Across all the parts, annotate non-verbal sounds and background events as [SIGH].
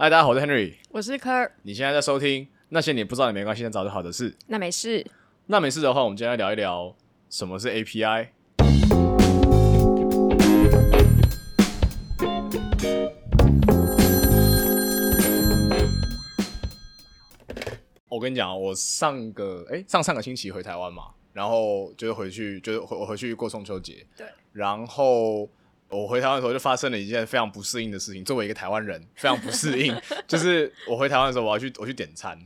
嗨，大家好，我是 Henry。我是科尔，你现在在收听那些你不知道也没关系，但早就好的事。那没事。那没事的话，我们今天来聊一聊什么是 API。我跟你讲，我上个哎、上上个星期回台湾嘛，然后就是回去就是回我回去过中秋节，对，然后我回台湾的时候就发生了一件非常不适应的事情。作为一个台湾人，非常不适应，[LAUGHS] 就是我回台湾的时候，我要去我去点餐，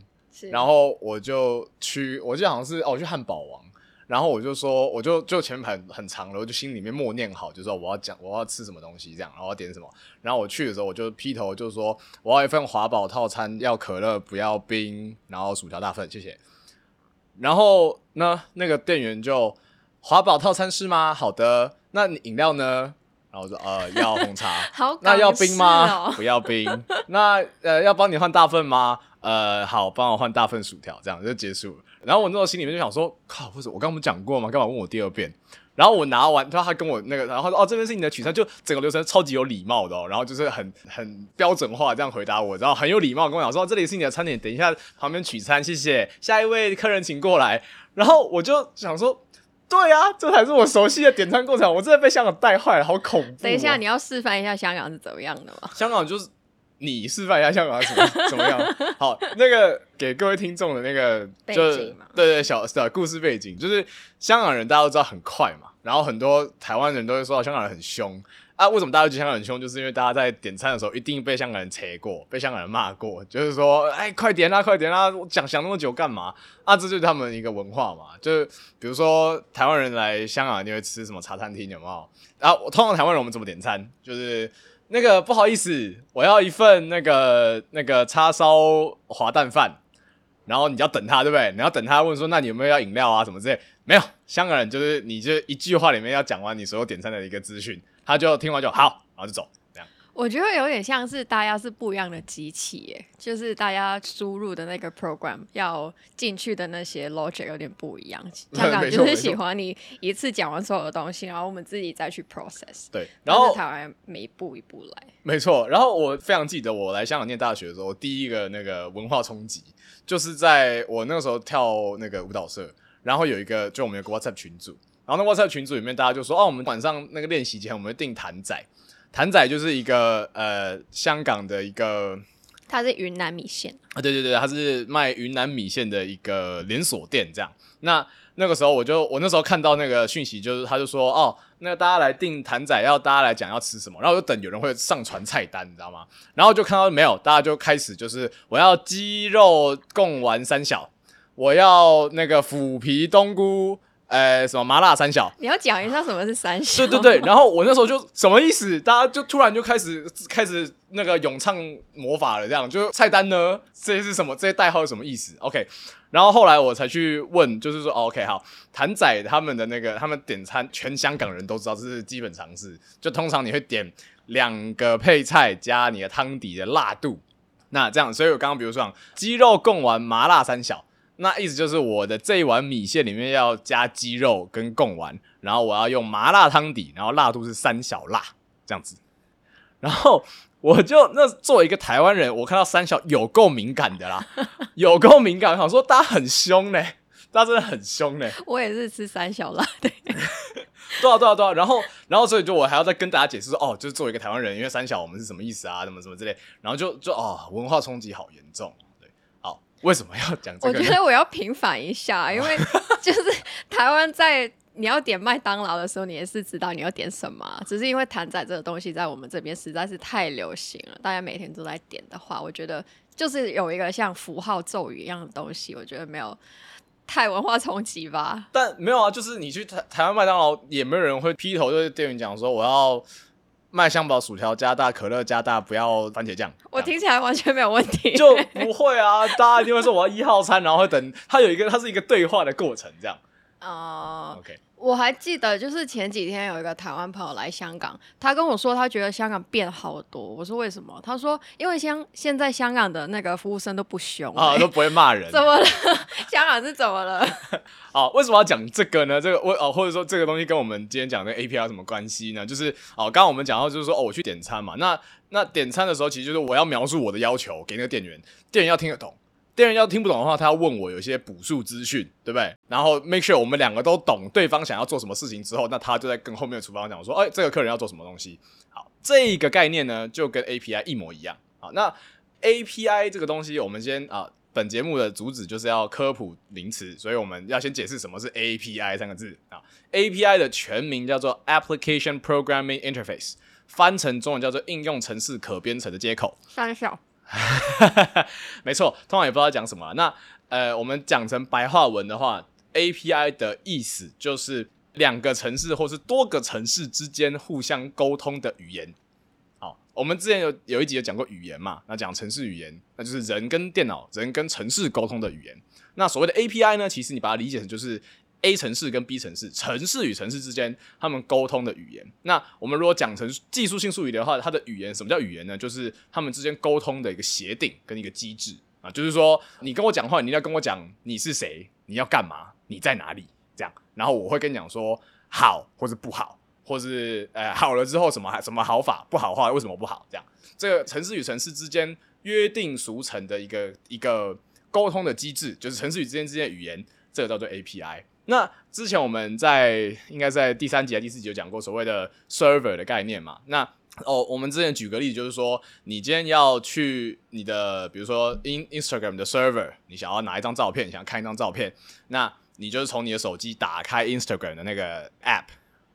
然后我就去，我记得好像是哦，我去汉堡王，然后我就说，我就就前面排很长了，我就心里面默念好，就说我要讲我要吃什么东西这样，然后我要点什么，然后我去的时候我就劈头就说我要一份华堡套餐，要可乐不要冰，然后薯条大份，谢谢。然后呢，那个店员就华堡套餐是吗？好的，那你饮料呢？然后我说呃 [LAUGHS] 要红茶，好，那要冰吗？哦、[LAUGHS] 不要冰。那呃，要帮你换大份吗？呃，好，帮我换大份薯条，这样就结束了。然后我那时候心里面就想说，靠，不是我刚刚不是讲过吗？干嘛问我第二遍？然后我拿完，他他跟我那个，然后他说哦，这边是你的取餐，就整个流程超级有礼貌的哦。然后就是很很标准化这样回答我，然后很有礼貌跟我讲说，这里是你的餐点，等一下旁边取餐，谢谢。下一位客人请过来。然后我就想说。对啊，这才是我熟悉的点餐过程。我真的被香港带坏了，好恐怖、哦。等一下，你要示范一下香港是怎么样的吗？香港就是你示范一下香港是怎么怎么样。[LAUGHS] 好，那个给各位听众的那个就背景嘛对对小小故事背景，就是香港人大家都知道很快嘛，然后很多台湾人都会说到香港人很凶啊。为什么大家觉得香港很凶？就是因为大家在点餐的时候一定被香港人扯过，被香港人骂过，就是说哎快点啦，快点啦，我讲想那么久干嘛？啊，这就是他们一个文化嘛，就是比如说台湾人来香港你会吃什么茶餐厅，有没有？啊，我通常台湾人我们怎么点餐？就是那个不好意思，我要一份那个那个叉烧滑蛋饭，然后你要等他，对不对？你要等他问说，那你有没有要饮料啊什么之类？没有，香港人就是你就一句话里面要讲完你所有点餐的一个资讯，他就听完就好，然后就走，这样。我觉得有点像是大家是不一样的机器，耶，就是大家输入的那个 program 要进去的那些 logic 有点不一样。[LAUGHS] 香港就是喜欢你一次讲完所有的东西，然后我们自己再去 process。对，然后台湾每一步一步来。没错，然后我非常记得我来香港念大学的时候，第一个那个文化冲击，就是在我那个时候跳那个舞蹈社，然后有一个就我们有个 WhatsApp 群组，然后那 WhatsApp 群组里面大家就说，哦，我们晚上那个练习前我们会订谭仔，谭仔就是一个呃香港的一个它是云南米线，啊，对对对，它是卖云南米线的一个连锁店，这样。那那个时候我就我那时候看到那个讯息，就是他就说哦，那个大家来订谭仔，要大家来讲要吃什么，然后我就等有人会上传菜单，你知道吗？然后就看到没有，大家就开始就是我要鸡肉贡丸三小，我要那个腐皮冬菇，呃，什么麻辣三小，你要讲一下什么是三小？对对对，然后我那时候就什么意思？大家就突然就开始开始那个咏唱魔法了，这样就菜单呢，这些是什么？这些代号是什么意思？OK，然后后来我才去问，就是说、哦、，OK，好，谭仔他们的那个他们点餐，全香港人都知道，这是基本常识。就通常你会点两个配菜加你的汤底的辣度，那这样，所以我刚刚比如说讲鸡肉贡丸麻辣三小。那意思就是我的这一碗米线里面要加鸡肉跟贡丸，然后我要用麻辣汤底，然后辣度是三小辣这样子。然后我就那作为一个台湾人，我看到三小有够敏感的啦，[LAUGHS] 有够敏感，我想说大家很凶呢，大家真的很凶呢。我也是吃三小辣的。[LAUGHS] 对啊，对啊，对啊。然后，然后，所以就我还要再跟大家解释说，哦，就是作为一个台湾人，因为三小我们是什么意思啊，什么什么之类。然后就就哦，文化冲击好严重。为什么要讲这个？我觉得我要平反一下，因为 [LAUGHS] 就是台湾在你要点麦当劳的时候，你也是知道你要点什么啊，只是因为坛仔这个东西在我们这边实在是太流行了，大家每天都在点的话，我觉得就是有一个像符号咒语一样的东西，我觉得没有太文化冲击吧。但没有啊，就是你去台台湾麦当劳，也没有人会劈头对店员讲说我要麦香堡薯条加大，可乐加大，不要番茄酱。我听起来完全没有问题，就不会啊，大家一定会说我要一号餐，然后会等它有一个它是一个对话的过程，这样。哦，OK，我还记得，就是前几天有一个台湾朋友来香港，他跟我说他觉得香港变好多。我说为什么？他说因为香现在香港的那个服务生都不凶啊，欸都不会骂人。怎么了？[LAUGHS] 香港是怎么了？[LAUGHS] 哦，为什么要讲这个呢？这个我哦，或者说这个东西跟我们今天讲的 A P R 有什么关系呢？就是哦，刚刚我们讲到就是说哦，我去点餐嘛，那那点餐的时候，其实就是我要描述我的要求给那个店员，店员要听得懂。店员要听不懂的话，他要问我有一些补数资讯，对不对？然后 make sure 我们两个都懂对方想要做什么事情之后，那他就在跟后面的厨房讲说，哎，这个客人要做什么东西。好，这个概念呢，就跟 API 一模一样。好，那 API 这个东西，我们先啊。本节目的主旨就是要科普名词，所以我们要先解释什么是 API 三个字啊。API 的全名叫做 Application Programming Interface，翻成中文叫做应用程式可编程的接口。三小，[LAUGHS] 没错，通常也不知道讲什么。那呃，我们讲成白话文的话，API 的意思就是两个城市或是多个城市之间互相沟通的语言。好，我们之前有有一集有讲过语言嘛，那讲城市语言，那就是人跟电脑、人跟城市沟通的语言。那所谓的 API 呢，其实你把它理解成就是 A 城市跟 B 城市，城市与城市之间他们沟通的语言。那我们如果讲成技术性术语的话，它的语言什么叫语言呢？就是他们之间沟通的一个协定跟一个机制啊，就是说你跟我讲话，你要跟我讲你是谁，你要干嘛，你在哪里，这样，然后我会跟你讲说好或是不好。或是呃好了之后什么什么好法不好话为什么不好这样这个城市与城市之间约定俗成的一个一个沟通的机制，就是城市与之间之间的语言，这个叫做 API。那之前我们在应该在第三集还第四集有讲过所谓的 server 的概念嘛？那哦，我们之前举个例子，就是说你今天要去你的比如说 in Instagram 的 server，你想要拿一张照片，想要看一张照片，那你就是从你的手机打开 Instagram 的那个 app。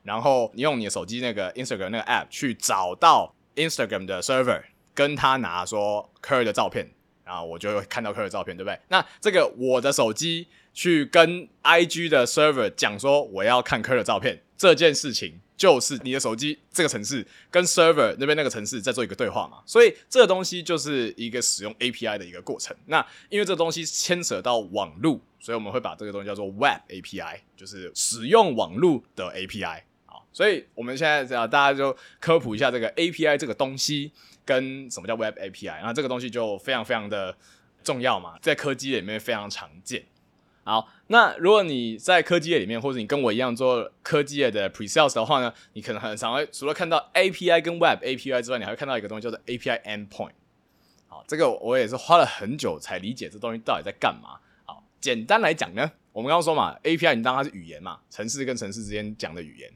然后你用你的手机那个 Instagram 那个 app 去找到 Instagram 的 server，跟他拿说 Curry 的照片，然后我就会看到 Curry 的照片，对不对？那这个我的手机去跟 IG 的 server 讲说我要看 Curry 的照片，这件事情就是你的手机这个城市跟 server 那边那个城市在做一个对话嘛，所以这个东西就是一个使用 API 的一个过程。那因为这东西牵扯到网路，所以我们会把这个东西叫做 Web API，就是使用网路的 API。所以我们现在啊，大家就科普一下这个 API 这个东西跟什么叫 Web API，然后这个东西就非常非常的重要嘛，在科技里面非常常见。好，那如果你在科技业里面，或者你跟我一样做科技业的 Pre Sales 的话呢，你可能很常会除了看到 API 跟 Web API 之外，你还会看到一个东西叫做 API Endpoint。好，这个我也是花了很久才理解这东西到底在干嘛。好，简单来讲呢，我们刚刚说嘛，API 你当它是语言嘛，城市跟城市之间讲的语言。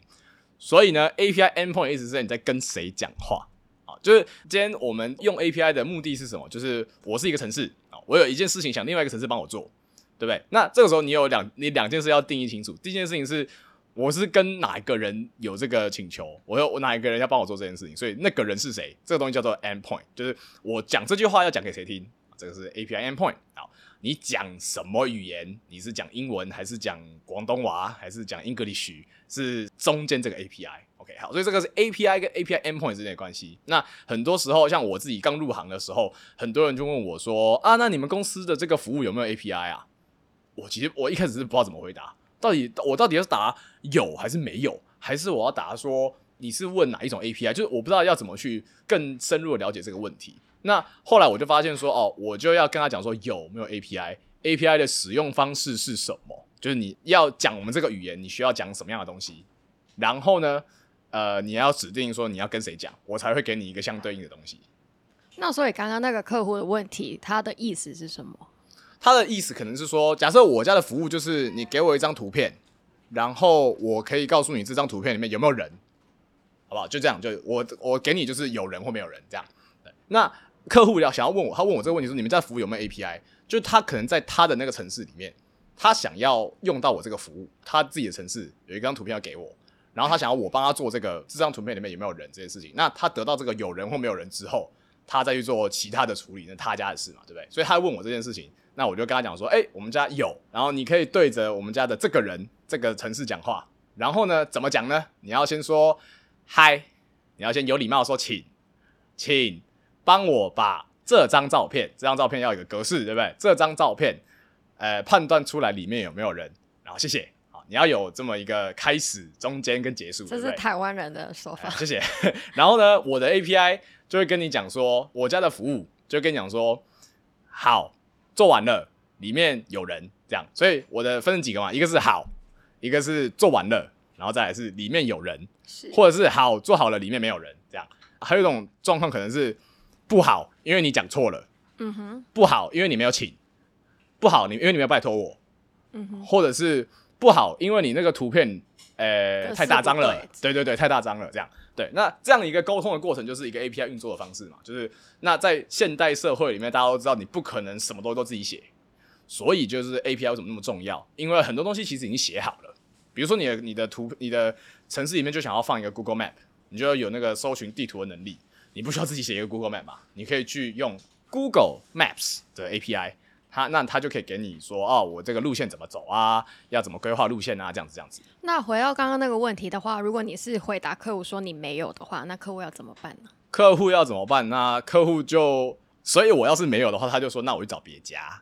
所以呢，API endpoint 意思是你在跟谁讲话啊？就是今天我们用 API 的目的是什么？就是我是一个城市啊，我有一件事情想另外一个城市帮我做，对不对？那这个时候你有两你两件事要定义清楚。第一件事情是我是跟哪一个人有这个请求，我有我哪一个人要帮我做这件事情，所以那个人是谁？这个东西叫做 endpoint，就是我讲这句话要讲给谁听，这个是 API endpoint 好。你讲什么语言？你是讲英文还是讲广东话还是讲 English？是中间这个 API，OK，好，所以这个是 API 跟 API endpoint 之间的关系。那很多时候，像我自己刚入行的时候，很多人就问我说：“啊，那你们公司的这个服务有没有 API 啊？”我其实我一开始是不知道怎么回答，到底我到底要答有还是没有，还是我要答说你是问哪一种 API？就是我不知道要怎么去更深入的了解这个问题。那后来我就发现说，哦，我就要跟他讲说有没有 API，API 的使用方式是什么？就是你要讲我们这个语言，你需要讲什么样的东西？然后呢，呃，你要指定说你要跟谁讲，我才会给你一个相对应的东西。那所以刚刚那个客户的问题，他的意思是什么？他的意思可能是说，假设我家的服务就是你给我一张图片，然后我可以告诉你这张图片里面有没有人，好不好？就这样，就我我给你就是有人或没有人这样。那客户要想要问我，他问我这个问题说：“你们家服务有没有 API？” 就他可能在他的那个城市里面，他想要用到我这个服务，他自己的城市有一张图片要给我，然后他想要我帮他做这个这张图片里面有没有人这件事情。那他得到这个有人或没有人之后，他再去做其他的处理，那他家的事嘛，对不对？所以他问我这件事情，那我就跟他讲说：“哎，我们家有，然后你可以对着我们家的这个人这个城市讲话，然后呢，怎么讲呢？你要先说嗨，你要先有礼貌说请，请。”帮我把这张照片，这张照片要有个格式，对不对？这张照片，呃，判断出来里面有没有人，然后谢谢。好，你要有这么一个开始、中间跟结束，这？是台湾人的说法。哎谢谢。[LAUGHS] 然后呢，我的 API 就会跟你讲说，我家的服务就会跟你讲说，好，做完了，里面有人这样。所以我的分成几个嘛，一个是好，一个是做完了，然后再来是里面有人，是或者是好做好了，里面没有人这样。还有一种状况可能是不好，因为你讲错了；嗯哼，不好，因为你没有请；不好，你因为你没有拜托我。嗯哼，或者是不好，因为你那个图片呃太大张了，对对对，太大张了，这样对。那这样一个沟通的过程就是一个 API 运作的方式嘛，就是那在现代社会里面，大家都知道你不可能什么东西都自己写，所以就是 API 为什么那么重要？因为很多东西其实已经写好了，比如说你的你的图你的城市里面就想要放一个 Google Map，你就要有那个搜寻地图的能力，你不需要自己写一个 Google Map 嘛，你可以去用 Google Maps 的 API。它那他就可以给你说哦，我这个路线怎么走啊？要怎么规划路线啊？这样子这样子。那回到刚刚那个问题的话，如果你是回答客户说你没有的话，那客户要怎么办呢？客户要怎么办？那客户就，所以我要是没有的话，他就说那我去找别家。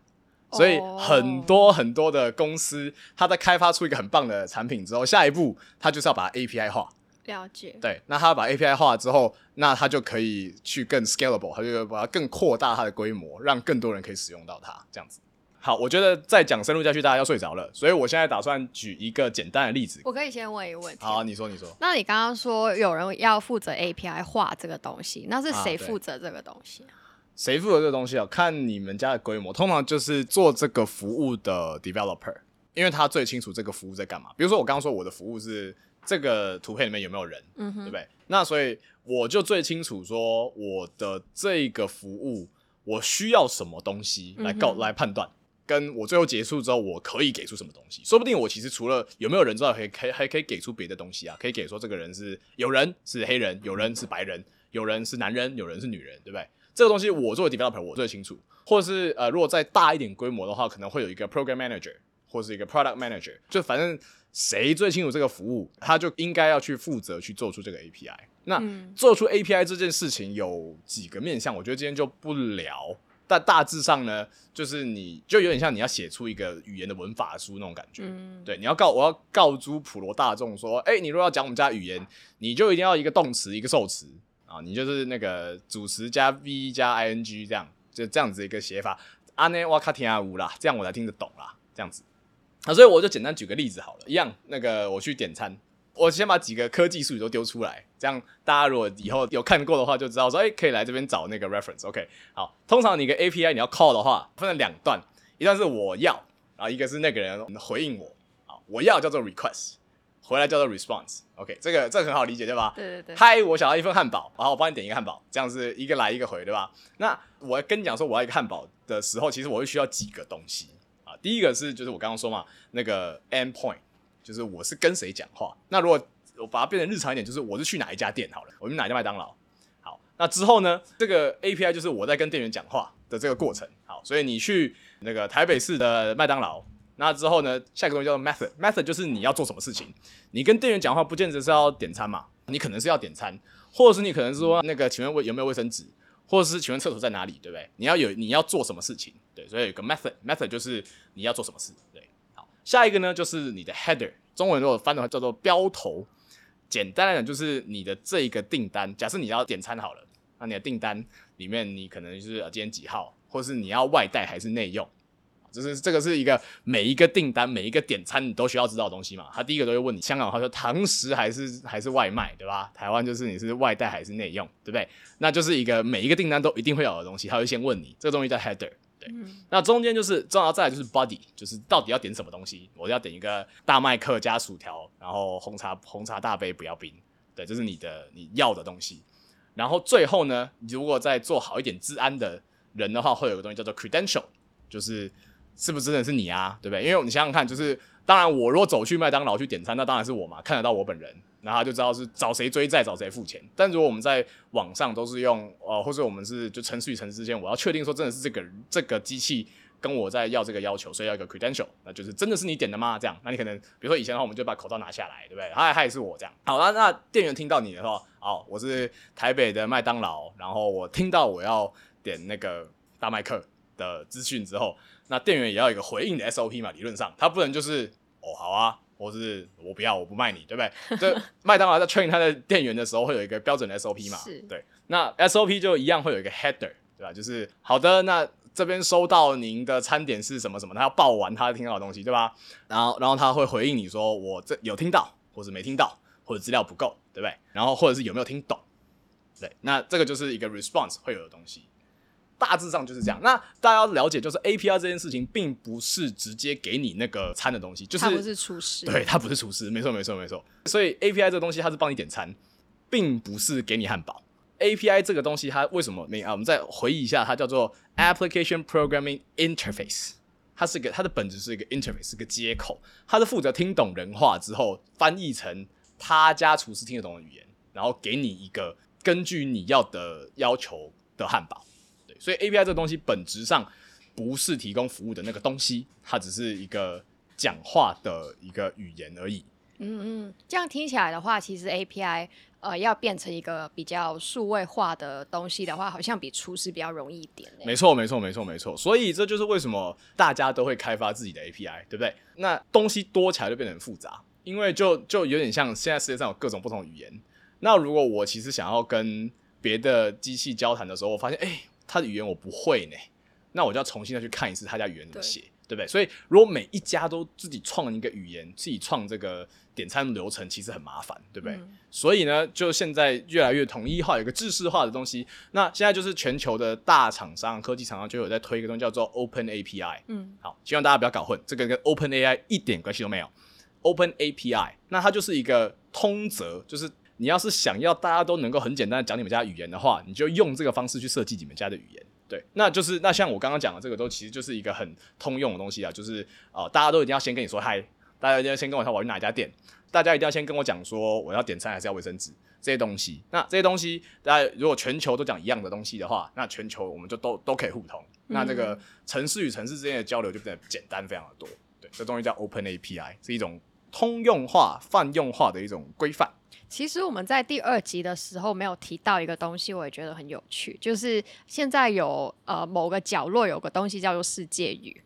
所以哦很多很多的公司，他在开发出一个很棒的产品之后，下一步他就是要把它 API 化。了解，对，那他把 API 化之后，那他就可以去更 scalable，他就把它更扩大它的规模，让更多人可以使用到它，这样子。好，我觉得再讲深入下去，大家要睡着了，所以我现在打算举一个简单的例子。我可以先问一个问题。好，你说，你说。那你刚刚说有人要负责 API 化这个东西，那是谁负责这个东西啊？谁负责这个东西啊？看你们家的规模，通常就是做这个服务的 developer，因为他最清楚这个服务在干嘛。比如说我刚刚说我的服务是这个图片里面有没有人，嗯哼，对不对？那所以我就最清楚说我的这个服务我需要什么东西来告、嗯来判断。跟我最后结束之后，我可以给出什么东西？说不定我其实除了有没有人之外，可以可以还可以给出别的东西啊，可以给说这个人是有人是黑人，有人是白人，有人是男人，有人是女人，对不对？这个东西我作为 developer 我最清楚，或者是呃，如果再大一点规模的话，可能会有一个 program manager 或是一个 product manager，就反正谁最清楚这个服务，他就应该要去负责去做出这个 API。那、嗯做出 API 这件事情有几个面向，我觉得今天就不聊。但大致上呢，就是你就有点像你要写出一个语言的文法书那种感觉。嗯，对，你要告我要告诸普罗大众说，哎、你如果要讲我们家语言，你就一定要一个动词一个受词啊，你就是那个主词加 V 加 ing 这样，就这样子一个写法。阿内瓦卡提亚乌啦，这样我才听得懂啦，这样子。啊，所以我就简单举个例子好了，一样，那个我去点餐，我先把几个科技术语都丢出来，这样大家如果以后有看过的话，就知道说，哎、可以来这边找那个 reference。OK，好，通常你个 API 你要 call 的话，分成两段，一段是我要，然后一个是那个人回应我。好，我要叫做 request，回来叫做 response。OK，这个这个很好理解对吧？对对对，嗨，我想要一份汉堡，然后我帮你点一个汉堡，这样是一个来一个回，对吧？那我跟你讲说我要一个汉堡的时候，其实我会需要几个东西啊。第一个是就是我刚刚说嘛，那个 end point，就是我是跟谁讲话。那如果我把它变成日常一点，就是我是去哪一家店好了，我们哪一家麦当劳。好，那之后呢，这个 API 就是我在跟店员讲话的这个过程。好，所以你去那个台北市的麦当劳，那之后呢，下一个东西叫做 method，method 就是你要做什么事情。你跟店员讲话，不见得是要点餐嘛，你可能是要点餐，或者是你可能是说那个，请问卫有没有卫生纸，或者是请问厕所在哪里，对不对？你要有你要做什么事情，对，所以有个 method，method 就是你要做什么事，对。好，下一个呢就是你的 header，中文如果翻的话叫做标头。简单来讲，就是你的这一个订单，假设你要点餐好了，那你的订单里面你可能就是今天几号，或是你要外带还是内用，就是这个是一个每一个订单每一个点餐你都需要知道的东西嘛。他第一个都会问你，香港他说堂食还是还是外卖，对吧？台湾就是你是外带还是内用，对不对？那就是一个每一个订单都一定会有的东西，他会先问你，这个东西叫 header。对，那中间就是重要，再来就是 body，就是到底要点什么东西。我要点一个大麦克加薯条，然后红茶红茶大杯不要冰，对，这是你的你要的东西。然后最后呢，你如果再做好一点治安的人的话，会有个东西叫做 credential，就是是不是真的是你啊，对不对？因为你想想看，就是当然我如果走去麦当劳去点餐，那当然是我嘛，看得到我本人，然后就知道是找谁追债，找谁付钱。但如果我们在网上都是用呃，或者我们是就程序与程序之间，我要确定说真的是这个这个机器跟我在要这个要求，所以要一个 credential，那就是真的是你点的吗？这样，那你可能比如说以前的话，我们就把口罩拿下来，对不对？他他也是我这样。好，那那店员听到你的话，哦，我是台北的麦当劳，然后我听到我要点那个大麦克的资讯之后，那店员也要有一个回应的 SOP 嘛，理论上他不能就是哦好啊，或是我不要，我不卖你，对不对？[LAUGHS] 这麦当劳在 train 他的店员的时候会有一个标准的 SOP 嘛？是对。那 SOP 就一样会有一个 header，对吧？就是好的，那这边收到您的餐点是什么什么，他要报完他听到的东西，对吧？然后然后他会回应你说我这有听到，或者没听到，或者资料不够，对不对？然后或者是有没有听懂？对，那这个就是一个 response 会有的东西。大致上就是这样。那大家要了解，就是 API 这件事情，并不是直接给你那个餐的东西，就是他不是厨师，对，它不是厨师，没错，没错，没错。所以 API 这个东西，它是帮你点餐，并不是给你汉堡。API 这个东西，它为什么？你啊，我们再回忆一下，它叫做 Application Programming Interface，它是个它的本质是一个 interface，是个接口，它是负责听懂人话之后，翻译成他家厨师听得懂的语言，然后给你一个根据你要的要求的汉堡。对，所以 API 这个东西本质上不是提供服务的那个东西，它只是一个讲话的一个语言而已。嗯嗯，这样听起来的话，其实 API 呃要变成一个比较数位化的东西的话，好像比厨师比较容易一点。没错，没错，没错，没错。所以这就是为什么大家都会开发自己的 API，对不对？那东西多起来就变得很复杂，因为就就有点像现在世界上有各种不同语言。那如果我其实想要跟别的机器交谈的时候，我发现哎，它的语言我不会呢，那我就要重新再去看一次他家语言怎么写。对不对？所以如果每一家都自己创一个语言，自己创这个点餐流程，其实很麻烦，对不对？所以呢，就现在越来越统一化，有一个制式化的东西。那现在就是全球的大厂商、科技厂商就有在推一个东西，叫做 Open API。嗯，好，希望大家不要搞混，这个跟 Open AI 一点关系都没有。Open API，那它就是一个通则，就是你要是想要大家都能够很简单的讲你们家语言的话，你就用这个方式去设计你们家的语言。对，那就是那像我刚刚讲的这个都其实就是一个很通用的东西啊，就是啊，大家都一定要先跟你说嗨，大家一定要先跟我说我去哪一家店，大家一定要先跟我讲说我要点餐还是要卫生纸这些东西。那这些东西，大家如果全球都讲一样的东西的话，那全球我们就都都可以互通，那这个城市与城市之间的交流就变得简单非常的多。对，这东西叫 Open API，是一种通用化、泛用化的一种规范。其实我们在第二集的时候没有提到一个东西，我也觉得很有趣，就是现在有呃某个角落有个东西叫做世界语，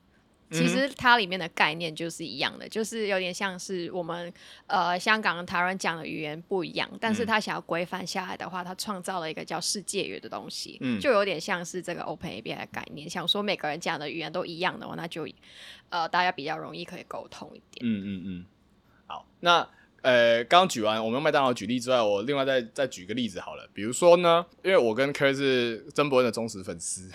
其实它里面的概念就是一样的，就是有点像是我们呃香港、台湾讲的语言不一样，但是他想要规范下来的话，他创造了一个叫世界语的东西，嗯就有点像是这个 Open API 的概念，想说每个人讲的语言都一样的话，那就呃大家比较容易可以沟通一点。嗯嗯嗯，好，那。呃，刚举完我们用麦当劳举例之外，我另外再再举个例子好了。比如说呢，因为我跟 K 是曾伯恩的忠实粉丝。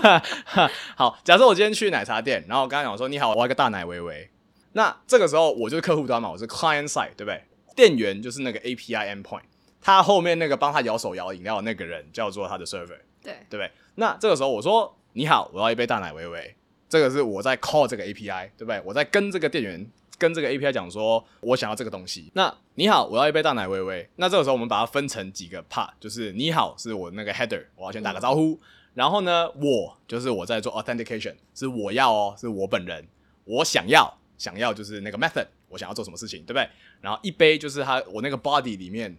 [LAUGHS] 好，假设我今天去奶茶店，然后我刚刚讲说你好，我要一个大奶维维。那这个时候我就是客户端嘛，我是 client side，对不对？店员就是那个 API endpoint，他后面那个帮他摇手摇饮料的那个人叫做他的 server，对对不对？那这个时候我说你好，我要一杯大奶维维，这个是我在 call 这个 API，对不对？我在跟这个店员。跟这个 API 讲说，我想要这个东西。那你好，我要一杯大奶微微。那这个时候我们把它分成几个 part，就是你好是我那个 header，我要先打个招呼。然后呢，我就是我在做 authentication，是我要哦，是我本人。我想要，想要就是那个 method，我想要做什么事情，对不对？然后一杯就是它，我那个 body 里面。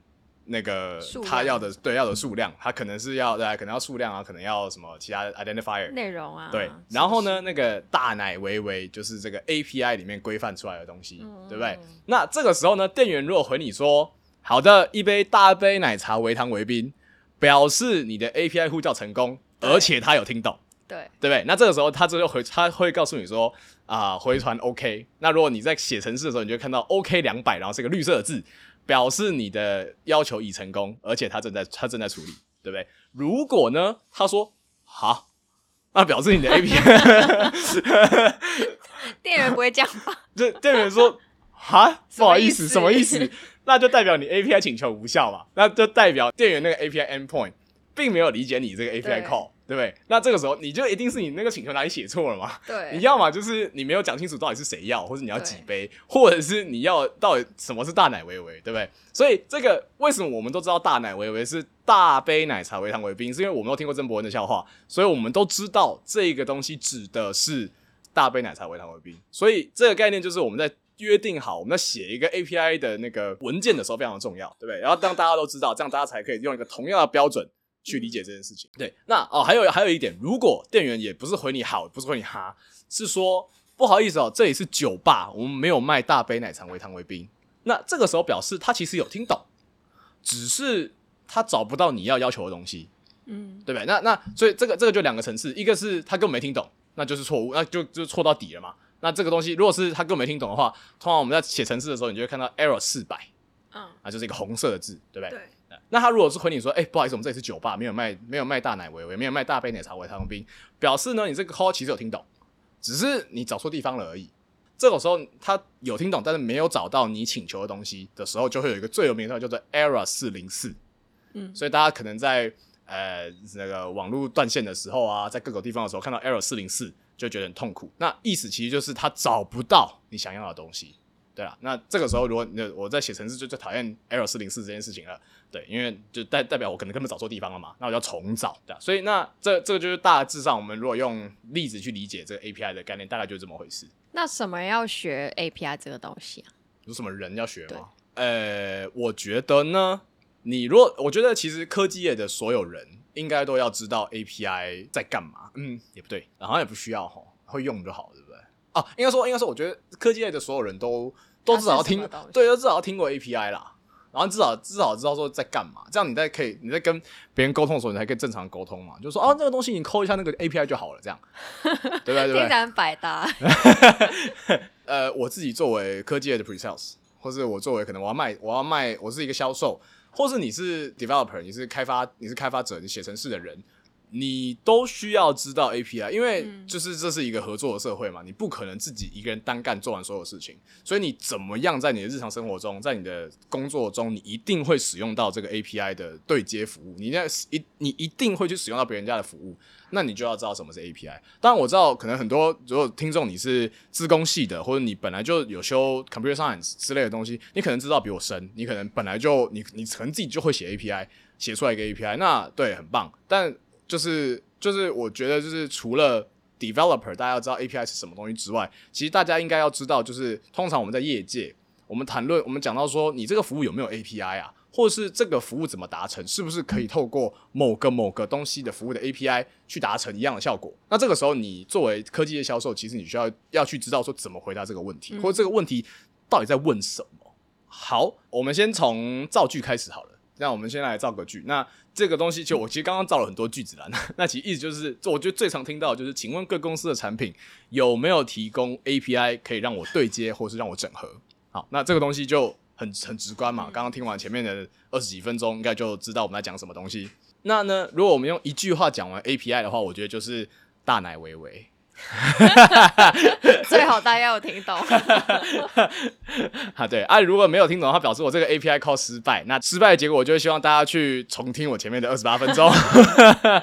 那个他要的对要的数量，他可能是要对，可能要数量啊，可能要什么其他 identifier 内容啊。对，然后呢，那个大奶维维就是这个 API 里面规范出来的东西，对不对？那这个时候呢，店员如果回你说好的，一杯大杯奶茶，微糖微冰，表示你的 API 呼叫成功，而且他有听懂，对对不对？那这个时候他就回他会告诉你说啊，回传 OK。那如果你在写程式的时候，你就看到 OK 两百，然后是一个绿色的字。表示你的要求已成功，而且他正在他正在处理，对不对？如果呢，他说好，那表示你的 A P I，[LAUGHS] 店员不会这样吧？[LAUGHS] 这店员说啊，不好意思，什么意思？那就代表你 A P I 请求无效嘛？那就代表店员那个 A P I endpoint 并没有理解你这个 A P I call。对不对？那这个时候你就一定是你那个请求哪里写错了嘛？对，你要么就是你没有讲清楚到底是谁要，或者你要几杯，或者是你要到底什么是大奶维维，对不对？所以这个为什么我们都知道大奶维维是大杯奶茶微糖为冰，是因为我们都听过曾伯恩的笑话，所以我们都知道这个东西指的是大杯奶茶微糖为冰。所以这个概念就是我们在约定好我们在写一个 API 的那个文件的时候非常的重要，对不对？然后让大家都知道，这样大家才可以用一个同样的标准。去理解这件事情。对，那哦，还有还有一点，如果店员也不是回你好，不是回你哈，是说不好意思哦，这里是酒吧，我们没有卖大杯奶茶、微糖、微冰。那这个时候表示他其实有听懂，只是他找不到你要要求的东西，嗯，对不对？那那所以这个这个就两个层次，一个是他根本没听懂，那就是错误，那就就错到底了嘛。那这个东西如果是他根本没听懂的话，通常我们在写程式的时候，你就会看到 error 四百，嗯，啊，就是一个红色的字，对不对？对，那他如果是回你说，哎、不好意思，我们这里是酒吧，没有卖没有卖大奶维维，没有卖大杯奶茶维糖冰，表示呢你这个 call 其实有听懂，只是你找错地方了而已。这种时候他有听懂，但是没有找到你请求的东西的时候，就会有一个最有名的叫做 error 四零四。嗯所以大家可能在呃那个网络断线的时候啊，在各个地方的时候看到 error 四零四，就觉得很痛苦。那意思其实就是他找不到你想要的东西。对啊，那这个时候如果你我在写程式就最讨厌 error 四零四这件事情了。对，因为就代代表我可能根本找错地方了嘛，那我就要重找，对啊，所以那这这个就是大致上，我们如果用例子去理解这个 API 的概念，大概就是这么回事。那什么要学 API 这个东西啊？有什么人要学对吗？呃，我觉得呢，你如果我觉得其实科技业的所有人应该都要知道 API 在干嘛。嗯，也不对，好像也不需要哈，会用就好，对不对？哦、应该说应该说，我觉得科技业的所有人都都至少要听对，都至少要听过 API 啦。然后至少至少知道说在干嘛，这样你在可以你在跟别人沟通的时候，你才可以正常沟通嘛。就说哦，那个东西你抠一下那个 API 就好了，这样，[LAUGHS] 对不对？对不对听起？来很百搭。[LAUGHS] 呃，我自己作为科技业的 pre sales，或是我作为可能我要卖，我要卖，我是一个销售，或是你是 developer，你是开发，你是开发者，你写程式的人，你都需要知道 API，因为嗯就是这是一个合作的社会嘛，你不可能自己一个人单干做完所有事情，所以你怎么样在你的日常生活中，在你的工作中，你一定会使用到这个 API 的对接服务，你那一你一定会去使用到别人家的服务，那你就要知道什么是 API。当然我知道，可能很多如果听众你是资工系的，或者你本来就有修 computer science 之类的东西，你可能知道比我深，你可能本来就你你可能自己就会写 API，写出来一个 API，那对很棒。但就是就是我觉得就是除了 developer 大家要知道 API 是什么东西之外，其实大家应该要知道，就是通常我们在业界，我们谈论我们讲到说你这个服务有没有 API 啊，或者是这个服务怎么达成，是不是可以透过某个某个东西的服务的 API 去达成一样的效果？那这个时候你作为科技业销售，其实你需要要去知道说怎么回答这个问题，或者这个问题到底在问什么。好，我们先从造句开始好了。那我们先来造个句。那这个东西，就我其实刚刚造了很多句子啦。那那其实意思就是，我觉得最常听到的就是，请问各公司的产品有没有提供 API 可以让我对接，或是让我整合？好，那这个东西就很很直观嘛。刚刚听完前面的二十几分钟，应该就知道我们在讲什么东西。那呢，如果我们用一句话讲完 API 的话，我觉得就是大奶维维。[LAUGHS] 最好大家有听懂。[LAUGHS] 啊，对啊，如果没有听懂的话，表示我这个 API call 失败。那失败的结果，我就会希望大家去重听我前面的二十八分钟，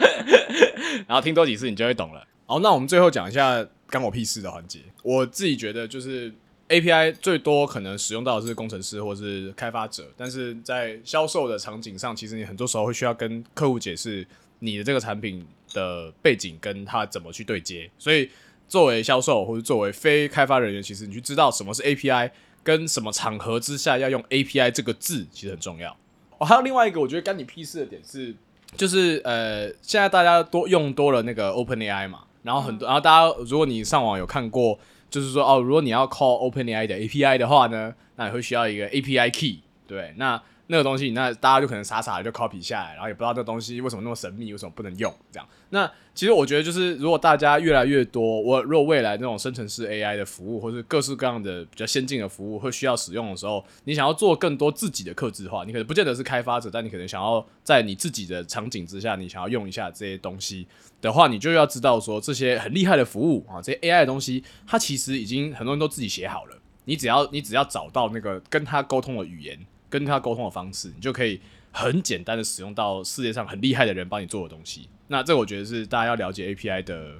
[LAUGHS] 然后听多几次，你就会懂了。好，那我们最后讲一下干我屁事的环节。我自己觉得就是 API 最多可能使用到的是工程师或是开发者，但是在销售的场景上，其实你很多时候会需要跟客户解释你的这个产品的背景跟它怎么去对接，所以。作为销售或者作为非开发人员，其实你去知道什么是 API，跟什么场合之下要用 API 这个字，其实很重要。哦，还有另外一个我觉得干你屁事的点是，就是呃，现在大家多用多了那个 OpenAI 嘛，然后很多，然后大家如果你上网有看过，就是说哦，如果你要 call OpenAI 的 API 的话呢，那你会需要一个 API key，对，那那个东西，那大家就可能傻傻的就 copy 下来，然后也不知道这东西为什么那么神秘，为什么不能用这样。那其实我觉得就是，如果大家越来越多，我如果未来那种生成式 AI 的服务，或是各式各样的比较先进的服务会需要使用的时候，你想要做更多自己的克制化，你可能不见得是开发者，但你可能想要在你自己的场景之下，你想要用一下这些东西的话，你就要知道说这些很厉害的服务啊，这些 AI 的东西，它其实已经很多人都自己写好了，你只要你只要找到那个跟他沟通的语言。跟他沟通的方式，你就可以很简单的使用到世界上很厉害的人帮你做的东西。那这我觉得是大家要了解 API 的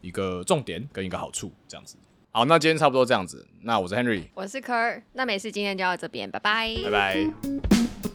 一个重点跟一个好处，这样子。好，那今天差不多这样子。那我是 Henry，我是 Ker，那没事，今天就到这边，拜拜。拜拜。